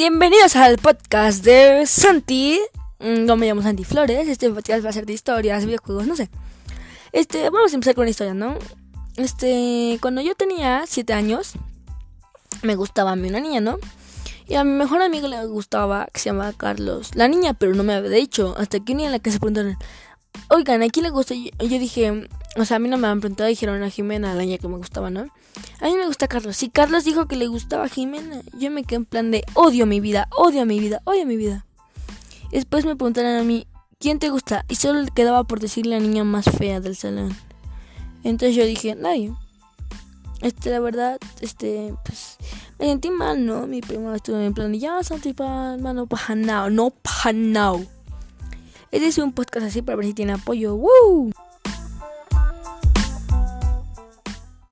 Bienvenidos al podcast de Santi. Mm, No me llamo Santi Flores. Este podcast va a ser de historias, videojuegos, no sé. Este, vamos a empezar con la historia, ¿no? Este, cuando yo tenía 7 años, me gustaba a mí una niña, ¿no? Y a mi mejor amigo le gustaba, que se llamaba Carlos. La niña, pero no me había dicho. Hasta que un día en la que se preguntaron, oigan, ¿a quién le gusta? Yo, yo dije, o sea, a mí no me habían preguntado, dijeron a Jimena, la niña que me gustaba, ¿no? A mí me gusta Carlos. Si Carlos dijo que le gustaba a Jimena, yo me quedé en plan de odio mi vida, odio mi vida, odio mi vida. Después me preguntaron a mí, ¿quién te gusta? Y solo le quedaba por decir la niña más fea del salón. Entonces yo dije, nadie. Este, la verdad, este, pues, me sentí mal, ¿no? Mi prima estuvo en plan, ya, Santi, palma, no pasa nada, no pasa nada. Este es un podcast así para ver si tiene apoyo. ¡Woo!